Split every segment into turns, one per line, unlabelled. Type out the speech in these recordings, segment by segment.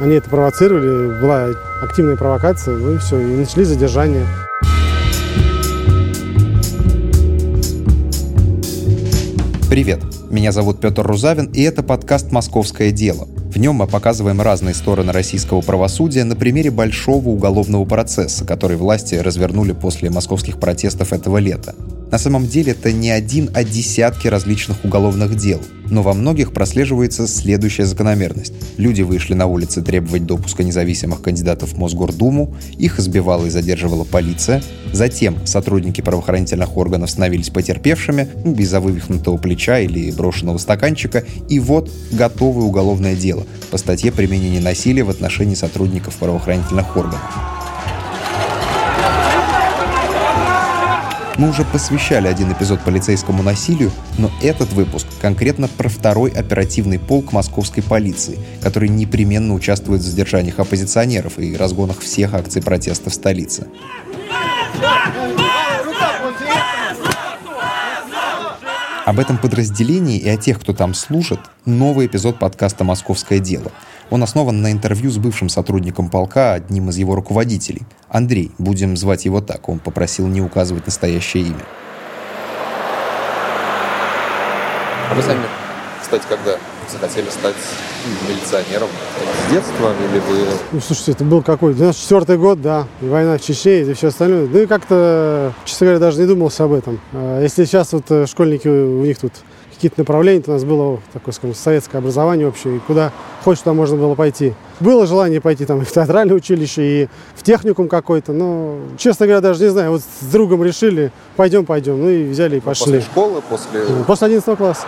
Они это провоцировали, была активная провокация, ну и все, и начали задержание.
Привет, меня зовут Петр Рузавин, и это подкаст «Московское дело». В нем мы показываем разные стороны российского правосудия на примере большого уголовного процесса, который власти развернули после московских протестов этого лета. На самом деле это не один, а десятки различных уголовных дел. Но во многих прослеживается следующая закономерность. Люди вышли на улицы требовать допуска независимых кандидатов в Мосгордуму, их избивала и задерживала полиция, затем сотрудники правоохранительных органов становились потерпевшими ну, из-за вывихнутого плеча или брошенного стаканчика, и вот готовое уголовное дело по статье применения насилия в отношении сотрудников правоохранительных органов. Мы уже посвящали один эпизод полицейскому насилию, но этот выпуск конкретно про второй оперативный полк московской полиции, который непременно участвует в задержаниях оппозиционеров и разгонах всех акций протеста в столице. Об этом подразделении и о тех, кто там служит, новый эпизод подкаста «Московское дело». Он основан на интервью с бывшим сотрудником полка, одним из его руководителей. Андрей, будем звать его так, он попросил не указывать настоящее имя.
А вы сами, кстати, когда захотели стать милиционером? С детства или вы...
Ну, слушайте, это был какой? 94 год, да, и война в Чечне, и все остальное. Ну и как-то, честно говоря, даже не думался об этом. А если сейчас вот э, школьники, у них тут какие-то направления, то у нас было такое, скажем, советское образование общее, и куда хочешь, туда можно было пойти. Было желание пойти там и в театральное училище, и в техникум какой-то, но, честно говоря, даже не знаю, вот с другом решили, пойдем, пойдем, ну и взяли и пошли.
После школы, после...
После 11 класса.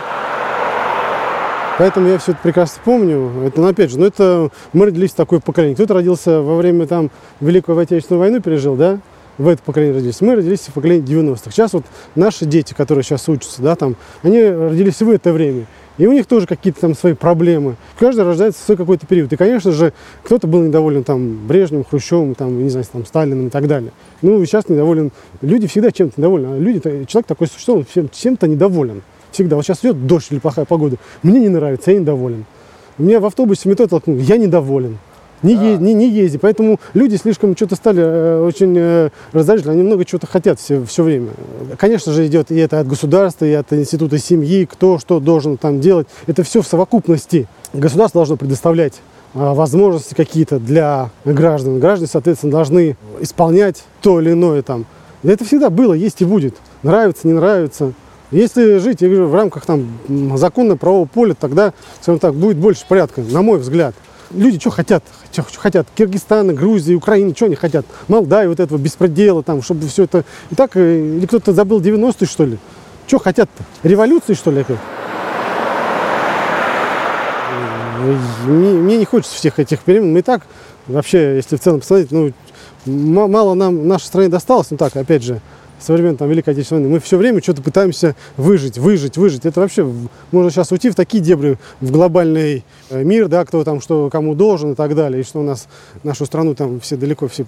Поэтому я все это прекрасно помню. Это, ну, опять же, ну, это мы родились в такое поколение. Кто-то родился во время там Великой Отечественной войны, пережил, да? В это поколение родились. Мы родились в поколении 90-х. Сейчас вот наши дети, которые сейчас учатся, да, там, они родились в это время. И у них тоже какие-то там свои проблемы. Каждый рождается в свой какой-то период. И, конечно же, кто-то был недоволен там Брежневым, Хрущевым, там, не знаю, там, Сталиным и так далее. Ну, сейчас недоволен. Люди всегда чем-то недовольны. А люди, человек такой существо, он чем-то недоволен. Всегда. Вот сейчас идет дождь или плохая погода. Мне не нравится, я недоволен. Меня в автобусе в метро я недоволен. Не, а. е, не, не езди. Поэтому люди слишком что-то стали э, очень э, раздражительны. Они много чего-то хотят все, все время. Конечно же, идет и это от государства, и от института семьи, кто что должен там делать. Это все в совокупности. Государство должно предоставлять э, возможности какие-то для граждан. Граждане, соответственно, должны исполнять то или иное там. Это всегда было, есть и будет. Нравится, не нравится. Если жить, я говорю, в рамках там законного правового поля, тогда, скажем так, будет больше порядка, на мой взгляд. Люди что хотят? Что, хотят? Киргизстана, Грузии, Украины, что они хотят? Молдавии вот этого беспредела, там, чтобы все это... И так, э, или кто-то забыл 90-е, что ли? Что хотят-то? Революции, что ли? Мне, мне не хочется всех этих перемен. Мы и так, вообще, если в целом посмотреть, ну, мало нам нашей стране досталось, ну так, опять же, со времен там, Великой Отечественной войны, мы все время что-то пытаемся выжить, выжить, выжить. Это вообще можно сейчас уйти в такие дебри, в глобальный э, мир, да, кто там что кому должен и так далее, и что у нас нашу страну там все далеко все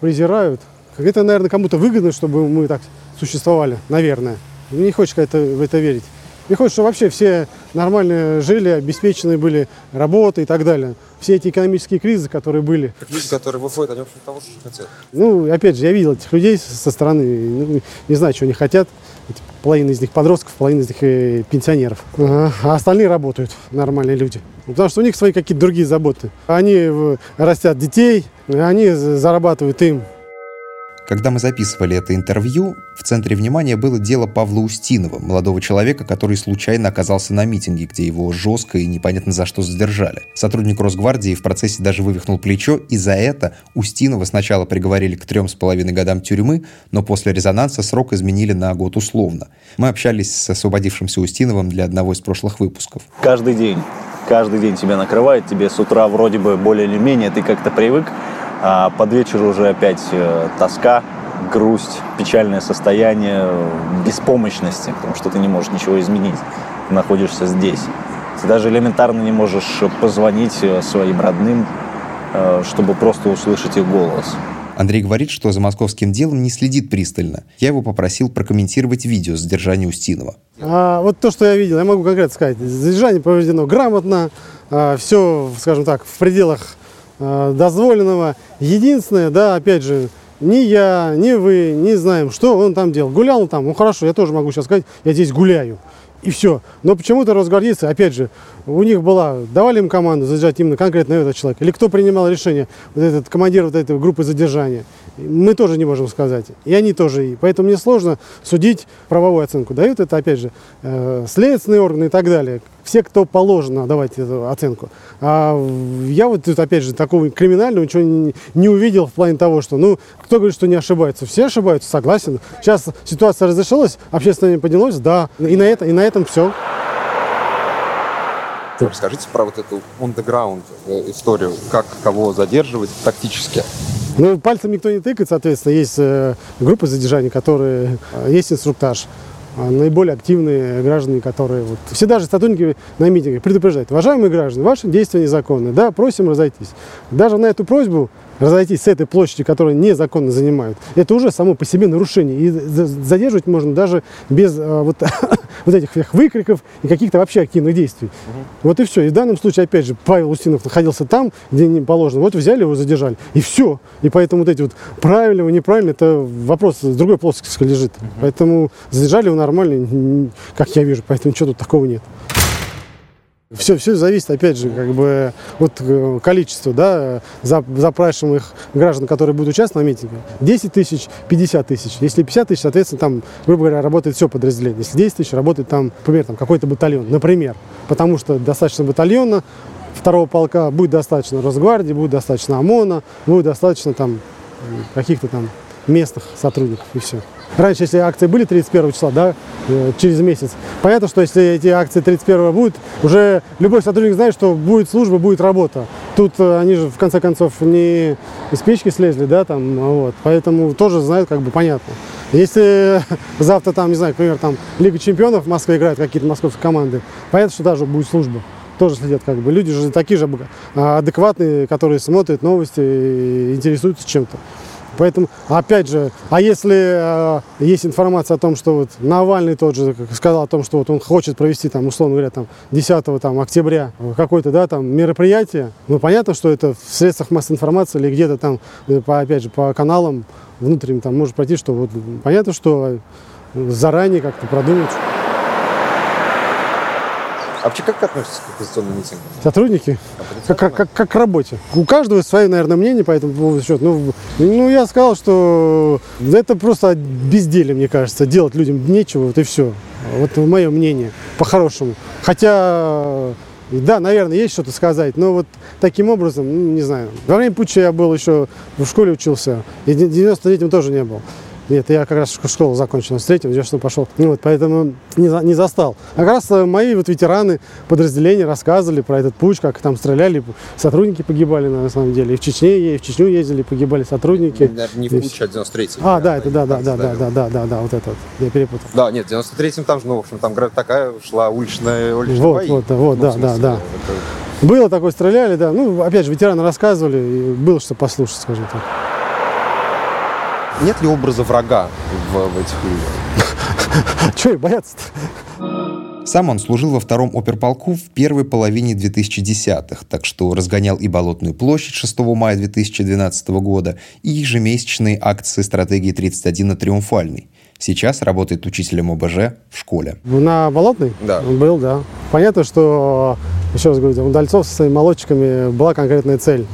презирают. Это, наверное, кому-то выгодно, чтобы мы так существовали, наверное. Не хочется это, в это верить. Мне хочется, чтобы вообще все нормально жили, обеспеченные были работы и так далее. Все эти экономические кризисы, которые были.
Как люди, которые выходят, они, в общем, того же хотят.
Ну, опять же, я видел этих людей со стороны, ну, не знаю, что они хотят. Половина из них подростков, половина из них э, пенсионеров. А остальные работают, нормальные люди. Потому что у них свои какие-то другие заботы. Они растят детей, они зарабатывают им
когда мы записывали это интервью, в центре внимания было дело Павла Устинова, молодого человека, который случайно оказался на митинге, где его жестко и непонятно за что задержали. Сотрудник Росгвардии в процессе даже вывихнул плечо, и за это Устинова сначала приговорили к трем с половиной годам тюрьмы, но после резонанса срок изменили на год условно. Мы общались с освободившимся Устиновым для одного из прошлых выпусков.
Каждый день каждый день тебя накрывает, тебе с утра вроде бы более или менее ты как-то привык, а под вечер уже опять э, тоска, грусть, печальное состояние беспомощности, потому что ты не можешь ничего изменить. Ты находишься здесь. Ты даже элементарно не можешь позвонить э, своим родным, э, чтобы просто услышать их голос.
Андрей говорит, что за московским делом не следит пристально. Я его попросил прокомментировать видео задержания Устинова.
А, вот то, что я видел, я могу конкретно сказать. Задержание проведено грамотно, а, все, скажем так, в пределах дозволенного. Единственное, да, опять же, ни я, ни вы не знаем, что он там делал. Гулял он там, ну хорошо, я тоже могу сейчас сказать, я здесь гуляю. И все. Но почему-то росгвардейцы, опять же, у них была, давали им команду задержать именно конкретно этот человек. Или кто принимал решение, вот этот командир вот этой группы задержания. Мы тоже не можем сказать. И они тоже. И поэтому мне сложно судить правовую оценку. Дают это, опять же, э, следственные органы и так далее. Все, кто положено давать эту оценку. А я вот тут, опять же, такого криминального ничего не, увидел в плане того, что, ну, кто говорит, что не ошибаются? Все ошибаются, согласен. Сейчас ситуация разрешилась, общественное поднялось, да. И на, это, и на этом все.
Расскажите про вот эту underground э, историю, как кого задерживать тактически.
Ну, пальцем никто не тыкает, соответственно, есть э, группы задержания, которые, э, есть инструктаж. А наиболее активные граждане, которые вот, все даже сотрудники на митингах предупреждают, уважаемые граждане, ваши действия незаконны, да, просим разойтись. Даже на эту просьбу разойтись с этой площади, которую незаконно занимают, это уже само по себе нарушение. И задерживать можно даже без вот, вот этих всех выкриков и каких-то вообще активных действий. Угу. Вот и все. И в данном случае, опять же, Павел Устинов находился там, где не положено. Вот взяли его, задержали. И все. И поэтому вот эти вот правильно, неправильно, это вопрос с другой плоскости лежит. Угу. Поэтому задержали его нормально, как я вижу. Поэтому ничего тут такого нет. Все, все зависит, опять же, как бы от э, количества да, запрашиваемых граждан, которые будут участвовать на митинге. 10 тысяч, 50 тысяч. Если 50 тысяч, соответственно, там, грубо говоря, работает все подразделение. Если 10 тысяч, работает там, например, там, какой-то батальон, например. Потому что достаточно батальона, второго полка будет достаточно Росгвардии, будет достаточно ОМОНа, будет достаточно там каких-то там местных сотрудников и все. Раньше, если акции были 31 числа, да, э, через месяц, понятно, что если эти акции 31 будут, уже любой сотрудник знает, что будет служба, будет работа. Тут э, они же, в конце концов, не из печки слезли, да, там, вот, поэтому тоже знают, как бы, понятно. Если завтра там, не знаю, например, там Лига чемпионов в Москве играет какие-то московские команды, понятно, что даже будет служба тоже следят как бы. Люди же такие же а, адекватные, которые смотрят новости и интересуются чем-то. Поэтому, опять же, а если э, есть информация о том, что вот Навальный тот же сказал о том, что вот он хочет провести, там, условно говоря, там, 10 там, октября какое-то да, там, мероприятие, ну, понятно, что это в средствах массовой информации или где-то там, э, по, опять же, по каналам внутренним там может пройти, что вот понятно, что заранее как-то продумать.
А вообще как относитесь к оппозиционным митингам?
Сотрудники? Как, как, как, как к работе. У каждого свое, наверное, мнение по этому поводу. Ну, ну, я сказал, что это просто безделие, мне кажется. Делать людям нечего, вот и все. Вот мое мнение, по-хорошему. Хотя да, наверное, есть что-то сказать, но вот таким образом, ну, не знаю. Во время путча я был еще в школе учился, и в 93-м тоже не был. Нет, я как раз школу закончил с третьим, я что пошел. Ну, вот, поэтому не, за, не застал. А как раз э, мои вот ветераны подразделения рассказывали про этот путь, как там стреляли, сотрудники погибали на самом деле. И в Чечне, и в Чечню ездили, погибали сотрудники.
Даже не в путь, а 93-й.
А, да, это да, да, да, да, да, да, да, да, вот это вот. Я перепутал.
Да, нет, в 93-м там же, ну, в общем, там такая шла уличная, уличная
вот, бои. Вот, вот, ну, да, смысле, да, да. Это... Было такое, стреляли, да. Ну, опять же, ветераны рассказывали, и было что послушать, скажем так.
Нет ли образа врага в, в этих людях?
Чего бояться-то?
Сам он служил во втором оперполку в первой половине 2010-х, так что разгонял и Болотную площадь 6 мая 2012 года, и ежемесячные акции стратегии 31 на Триумфальный. Сейчас работает учителем ОБЖ в школе.
На Болотной?
Да.
Он был, да. Понятно, что, еще раз говорю, у Дальцов со своими молодчиками была конкретная цель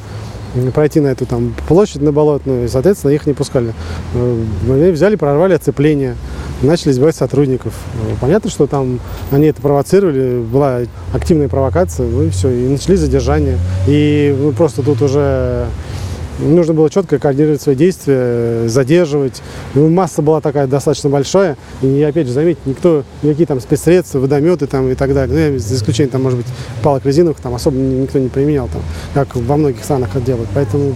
пройти на эту там площадь на Болотную, и, соответственно, их не пускали. Э, мы взяли, прорвали оцепление, начали избивать сотрудников. Э, понятно, что там они это провоцировали, была активная провокация, ну и все, и начали задержание. И ну, просто тут уже нужно было четко координировать свои действия, задерживать. Ну, масса была такая достаточно большая. И опять же, заметьте, никто, никакие там спецсредства, водометы там и так далее, ну, за исключением там, может быть, палок резиновых, там особо никто не применял, там, как во многих странах это делают. Поэтому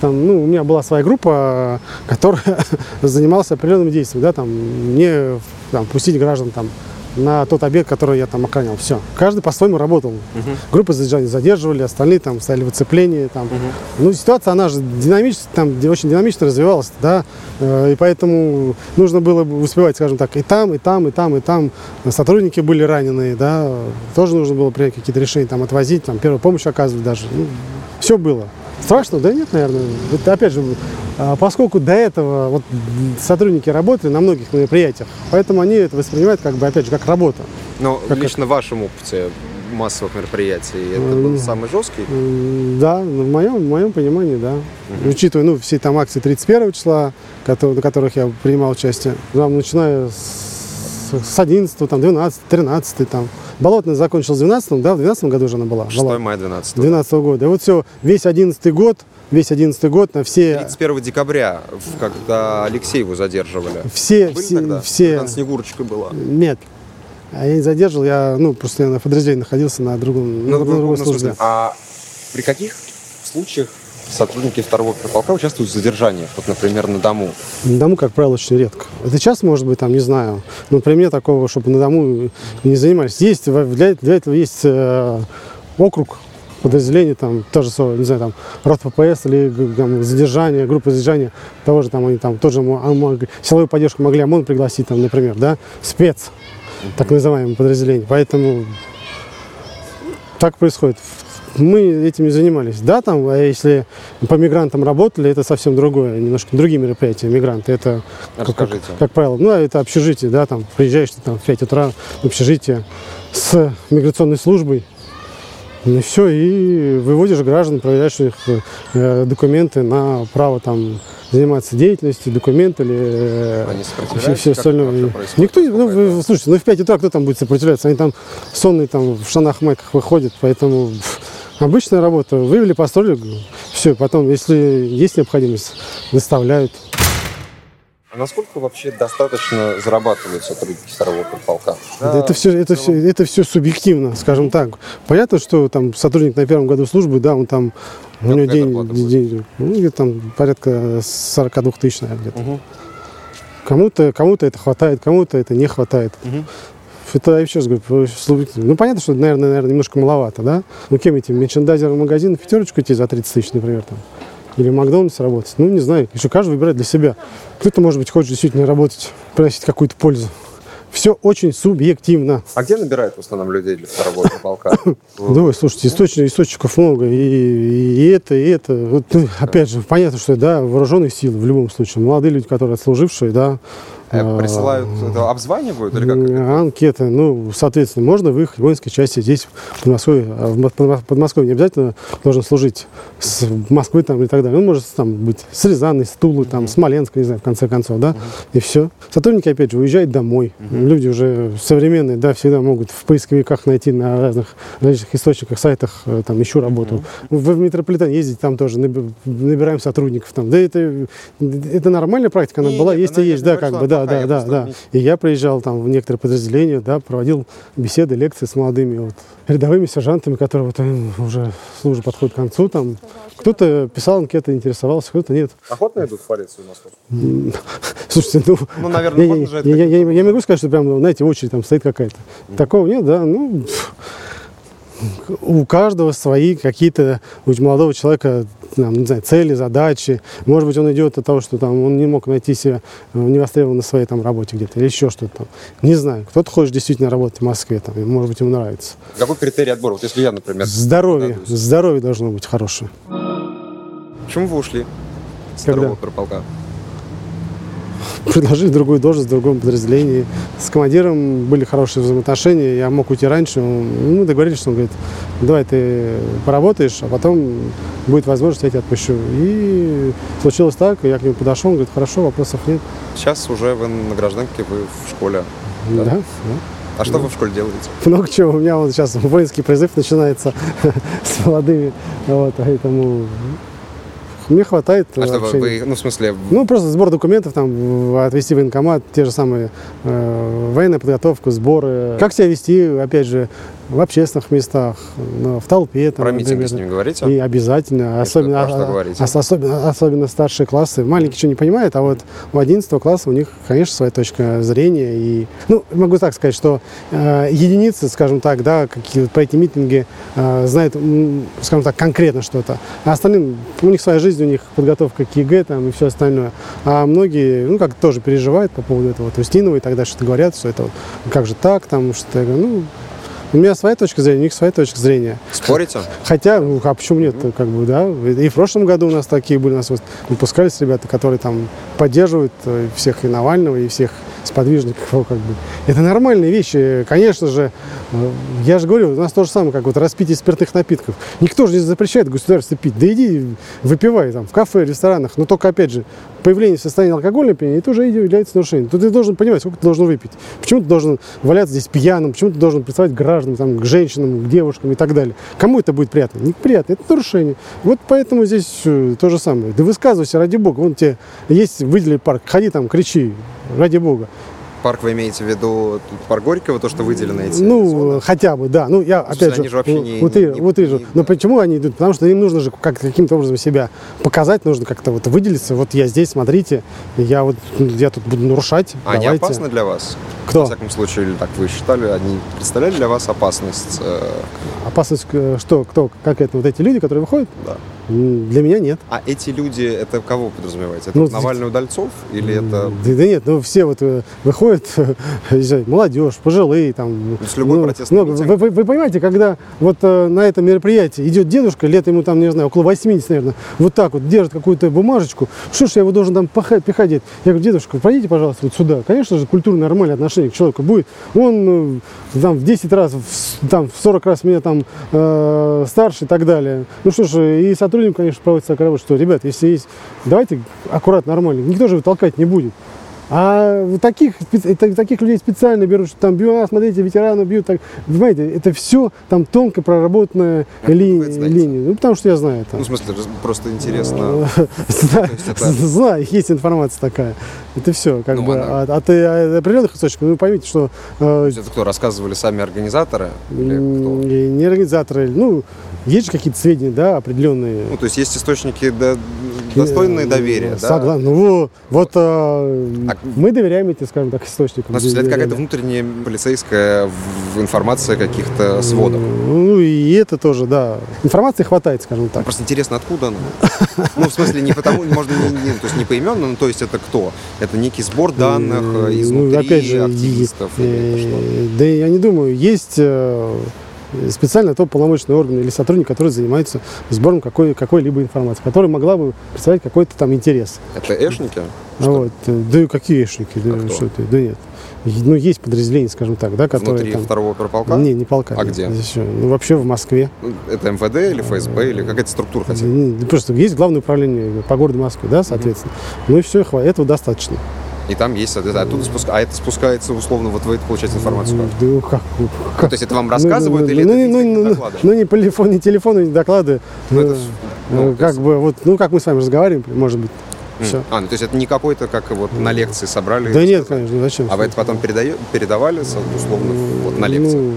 там, ну, у меня была своя группа, которая занималась определенными действиями, да, там, не там, пустить граждан там на тот объект, который я там охранял. Все. Каждый по-своему работал. Угу. Группы задерживали, остальные там стояли в оцеплении. Там. Угу. Ну, ситуация, она же динамически, там очень динамично развивалась, да, э, и поэтому нужно было успевать, скажем так, и там, и там, и там, и там. Сотрудники были раненые, да, тоже нужно было принять какие-то решения, там, отвозить, там, первую помощь оказывать даже. Ну, все было. Страшно? Да нет, наверное. Это, опять же, а, поскольку до этого вот сотрудники работали на многих мероприятиях, поэтому они это воспринимают как бы, опять же, как работа.
Но
Как
лично в вашем опыте массовых мероприятий это был самый жесткий?
Да, в моем, в моем понимании, да. Учитывая, ну, все там акции 31 числа, которые, на которых я принимал участие, там, начиная с, с 11, там, 12, 13, там. Болотная закончилась в 12, да, в 12 году уже она была.
6
Болотная.
мая 12
12 года. И вот все, весь 11 год, весь 11 год на все,
31 декабря, когда Алексеева задерживали.
все,
Были
все,
тогда?
все,
Там Снегурочка была.
нет. А я не задерживал, я, ну, просто я на подразделении находился на другом, на
Ну,
другой
ну, в
службе.
смысле, а при каких случаях сотрудники второго полка участвуют в задержаниях? Вот, например, на дому.
На дому, как правило, очень редко. Это сейчас, может быть, там, не знаю. Но при мне такого, чтобы на дому не занимались. Есть, для, для этого есть э, округ, подразделение, там, тоже, не знаю, там, рот ППС или там, задержание, группа задержания, того же там, они там, тоже а, силовую поддержку могли ОМОН пригласить, там, например, да, спец, так называемое подразделение. Поэтому так происходит. Мы этим не занимались. Да, там, а если по мигрантам работали, это совсем другое, немножко другие мероприятия. Мигранты, это, как, как- как правило, ну, это общежитие, да, там, приезжаешь ты там в 5 утра в общежитие с миграционной службой, ну, все, и выводишь граждан, проверяешь их э, документы на право там заниматься деятельностью, документы или э,
Они
все, остальное.
вообще?
Никто, не- ну, вы, слушайте, ну в 5 утра кто там будет сопротивляться? Они там сонные там в штанах майках выходят, поэтому обычная работа. Вывели, построили, все, потом, если есть необходимость, доставляют.
А насколько вообще достаточно зарабатывают сотрудники второго полка?
Да, это все, это все, это все субъективно, скажем так. Понятно, что там сотрудник на первом году службы, да, он там у него день, день- ну, где-то там порядка 42 тысяч, наверное, где-то.
Мгм.
Кому-то, кому-то это хватает, кому-то это не хватает.
Мгм.
Это я еще раз говорю, ну понятно, что, наверное, наверное, немножко маловато, да? Ну кем этим, мерчендайзером магазин в пятерочку идти за 30 тысяч, например, там. Или в Макдональдсе работать. Ну, не знаю, еще каждый выбирает для себя. Кто-то, может быть, хочет действительно работать, приносить какую-то пользу. Все очень субъективно.
А где набирают в основном людей для второго полка?
Да, слушайте, источников, источников много, и, и это, и это. Вот, ну, опять же, понятно, что да, вооруженные силы в любом случае. Молодые люди, которые отслужившие, да.
Э,
а,
Присылают, обзванивают или как?
М, Анкеты, ну, соответственно, можно выехать в воинской части здесь, в Подмосковье. А в Мо- Подмо- Подмосковье не обязательно должен служить с Москвы там и так далее. Он может там быть с Рязани, с Тулы, там, Смоленска, не знаю, в конце концов, да, и все. Сотрудники, опять же, уезжают домой. Люди уже современные, да, всегда могут в поисковиках найти на разных различных источниках, сайтах, э, там, ищу работу. В, метрополитен ездить там тоже, наби- набираем сотрудников там. Да это, это нормальная практика, она была, есть и есть, да, как бы,
она
да, да, да, И я приезжал там в некоторые подразделения, да, проводил беседы, лекции с молодыми вот, рядовыми сержантами, которые вот им уже служба подходит к концу. Там. Кто-то писал анкеты, интересовался, кто-то нет.
Охотно идут в полицию Москву?
Слушайте, ну,
Ну, наверное,
я, я, я, я, я могу сказать, что прям, знаете, очередь там стоит какая-то. Такого нет, да, ну, у каждого свои какие-то, у молодого человека, там, не знаю, цели, задачи. Может быть, он идет от того, что там он не мог найти себя э, невостребованно на своей там работе где-то или еще что-то там. Не знаю. Кто-то хочет действительно работать в Москве, там, и, может быть, ему нравится.
Какой критерий отбора? Вот если я, например,
Здоровье, здоровье должно быть хорошее.
Почему вы ушли с
Когда?
второго?
предложили другую должность в другом подразделении. С командиром были хорошие взаимоотношения, я мог уйти раньше. Он- Мы договорились, что он говорит, давай ты поработаешь, а потом будет возможность, я тебя отпущу. И случилось так, я к нему подошел, он говорит, хорошо, вопросов нет.
Сейчас уже вы на гражданке, вы в школе.
Да, да.
А что вы в школе делаете?
Много чего. У меня вот сейчас воинский призыв начинается с молодыми. Вот, поэтому мне хватает
А что вы, ну, в смысле,
Ну, просто сбор документов, там, отвести в военкомат, те же самые э, военная подготовка, сборы. Как себя вести, опять же, в общественных местах, в толпе. Там,
про митинги
например.
с ними говорите?
И обязательно,
И
особенно,
что- про что
а-
говорите?
ос- особенно, особенно старшие классы. Маленькие что не понимают, а вот у 11 класса у них, конечно, своя точка зрения. И, ну, могу так сказать, что э, единицы, скажем так, да, какие про эти митинги э, знают, скажем так, конкретно что-то. А остальным, у них своя жизнь, у них подготовка к ЕГЭ там, и все остальное. А многие, ну, как тоже переживают по поводу этого. То есть Устинова и тогда что-то говорят, что это вот, как же так, там, что-то. Ну, У меня своя точка зрения, у них своя точка зрения.
Спорите?
Хотя, ну, а почему нет, как бы, да? И в прошлом году у нас такие были, у нас выпускались ребята, которые там поддерживают э, всех и Навального, и всех сподвижников, как бы. Это нормальные вещи, конечно же. э, Я же говорю, у нас то же самое, как вот распитие спиртных напитков. Никто же не запрещает государству пить. Да иди, выпивай там в кафе, ресторанах. Но только, опять же, появление в состоянии алкогольного опьянения, это уже является нарушением. То ты должен понимать, сколько ты должен выпить. Почему ты должен валяться здесь пьяным, почему ты должен представать гражданам, там, к женщинам, к девушкам и так далее. Кому это будет приятно? Неприятно, это нарушение. Вот поэтому здесь э, то же самое. Да высказывайся, ради бога. Вон тебе есть выделенный парк, ходи там, кричи, ради бога.
Парк вы имеете в виду парк Горького, то, что выделено эти
Ну,
зоны?
хотя бы, да. Ну, я,
Слушай,
опять
они
же,
же вообще
ну,
не-
вот
не-
вот же.
не-
Но
да.
почему они идут? Потому что им нужно же как, каким-то образом себя показать, нужно как-то вот выделиться. Вот я здесь, смотрите, я вот, я тут буду нарушать.
А они
давайте.
опасны для вас?
Кто?
Во всяком случае, или так вы считали, они представляли для вас опасность? э,
Опасность, э, что, кто, как это, вот эти люди, которые выходят?
Да.
Для меня нет.
А эти люди, это кого подразумеваете? Это
Ну,
Навальный удальцов? Или это...
Да, да нет, ну все вот э, выходят, молодежь, пожилые там.
То есть любой протестный
много.
митинг?
Вы, вы- вы понимаете, когда вот э, на этом мероприятии идет дедушка, лет ему там, не знаю, около 80, наверное, вот так вот держит какую-то бумажечку, что ж я его должен там пахать, дед? Я говорю, дедушка, пройдите, пожалуйста, вот сюда. Конечно же, культурное нормальное отношение к человеку будет. Он э, там в 10 раз, в, там, в 40 раз меня там э, старше и так далее. Ну что ж, и сотрудник, конечно, проводит такая работа, что, ребят, если есть, давайте аккуратно, нормально. Никто же толкать не будет. А таких, таких людей специально берут, что там бьют, а, смотрите, ветераны бьют. Так. Понимаете, это все там тонко проработанная
Как
ли- линия. Ну, потому что я знаю это.
Ну, в смысле, просто интересно.
Знаю,
есть
информация такая. Это все, как
Ну,
бы
она-
от, от, э, определенных источников. Ну, поймите, что э,
Это кто, рассказывали сами организаторы? Или кто?
и не организаторы, ну, есть же какие-то сведения, да, определенные.
Ну, то есть есть источники да, достойные доверия, да?
Согласен. Ну, во- вот э,
А-
мы доверяем этим, скажем так, источникам.
Ну, то есть это какая-то внутренняя полицейская информация каких-то сводов.
Ну, и это тоже, да. Информации хватает, скажем так.
Просто интересно, откуда она? Ну, в смысле, не потому, можно не, не- то есть не поименно, ну, то есть это кто? Это некий сбор данных э,
Ну,
изнутри
опять же,
активистов что?
э, Да я не думаю. Есть э, специально то полномочный орган или сотрудник, который занимается сбором какой, какой-либо информации, которая могла бы представлять какой-то там интерес.
Это эшники?
Вот. э, Да и какие эшники? Да,
А кто?
что ты? Да нет. Ну, есть подразделения, скажем так, да, которые
Внутри
там...
второго оперполка?
Не, не полка.
А
нет.
где?
Здесь. Ну, вообще в Москве.
Ну, Это МВД или ФСБ или какая-то структура хотя бы?
Просто есть главное управление по городу Москвы, да, соответственно. Ну и все. Этого достаточно.
И там есть, соответственно, оттуда спуска... а это спускается условно, вот вы получаете информацию как?
Да, ну, как?
Ну, то есть это вам рассказывают
ну,
или
ну,
это
ну,
видите
ну,
доклады?
Ну, не по телефону, не телефоны, не доклады.
Ну,
Ну,
это ну,
ну, как
есть-
бы, вот, ну, как мы с вами разговариваем, может быть. Все.
А, ну то есть это не какой-то, как вот на лекции собрали?
Да нет, конечно, зачем?
А вы это потом передаю, передавали, условно, вот на лекции?
Ну,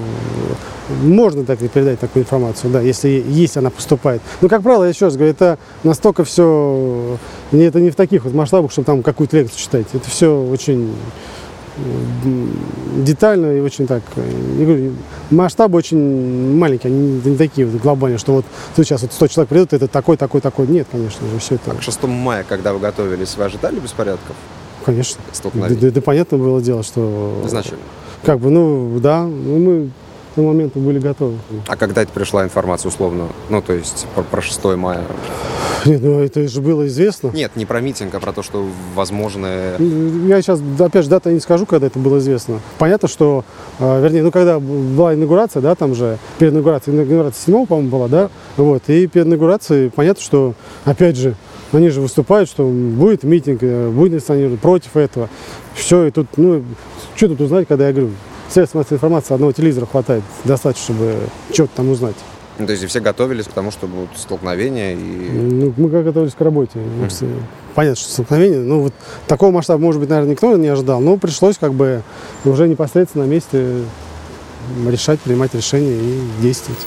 можно так и передать такую информацию, да, если есть она поступает. Но, как правило, я еще раз говорю, это настолько все, не, это не в таких вот масштабах, чтобы там какую-то лекцию читать. Это все очень детально и очень так. э, говорю, масштабы очень маленькие, они не, такие вот глобальные, что вот сейчас вот 100 человек придут, это такой, такой, такой. Нет, конечно же, все это.
А к 6 мая, когда вы готовились, вы ожидали беспорядков?
Конечно. Да, да- да понятно было дело, что...
Изначально.
Как бы, ну, да, ну, мы к тому моменту были готовы.
А когда это пришла информация условно? Ну, то есть про, про 6 мая?
Нет, ну это же было известно.
Нет, не про митинг, а про то, что возможно...
Я сейчас, опять же, дата не скажу, когда это было известно. Понятно, что, э, вернее, ну, когда была инаугурация, да, там же, перед инаугурацией, инаугурация 7 по-моему, была, да, вот, и перед инаугурацией понятно, что, опять же, они же выступают, что будет митинг, э, будет инстанировать против этого. Все, и тут, ну, что тут узнать, когда я говорю, средств массовой информации одного телевизора хватает, достаточно, чтобы что-то там узнать.
Ну, то есть все готовились к тому, что будут столкновения и...
Ну, мы как готовились к работе. Понятно, что столкновение. Ну, вот такого масштаба, может быть, наверное, никто не ожидал. Но пришлось как бы уже непосредственно на месте решать, принимать решения и действовать.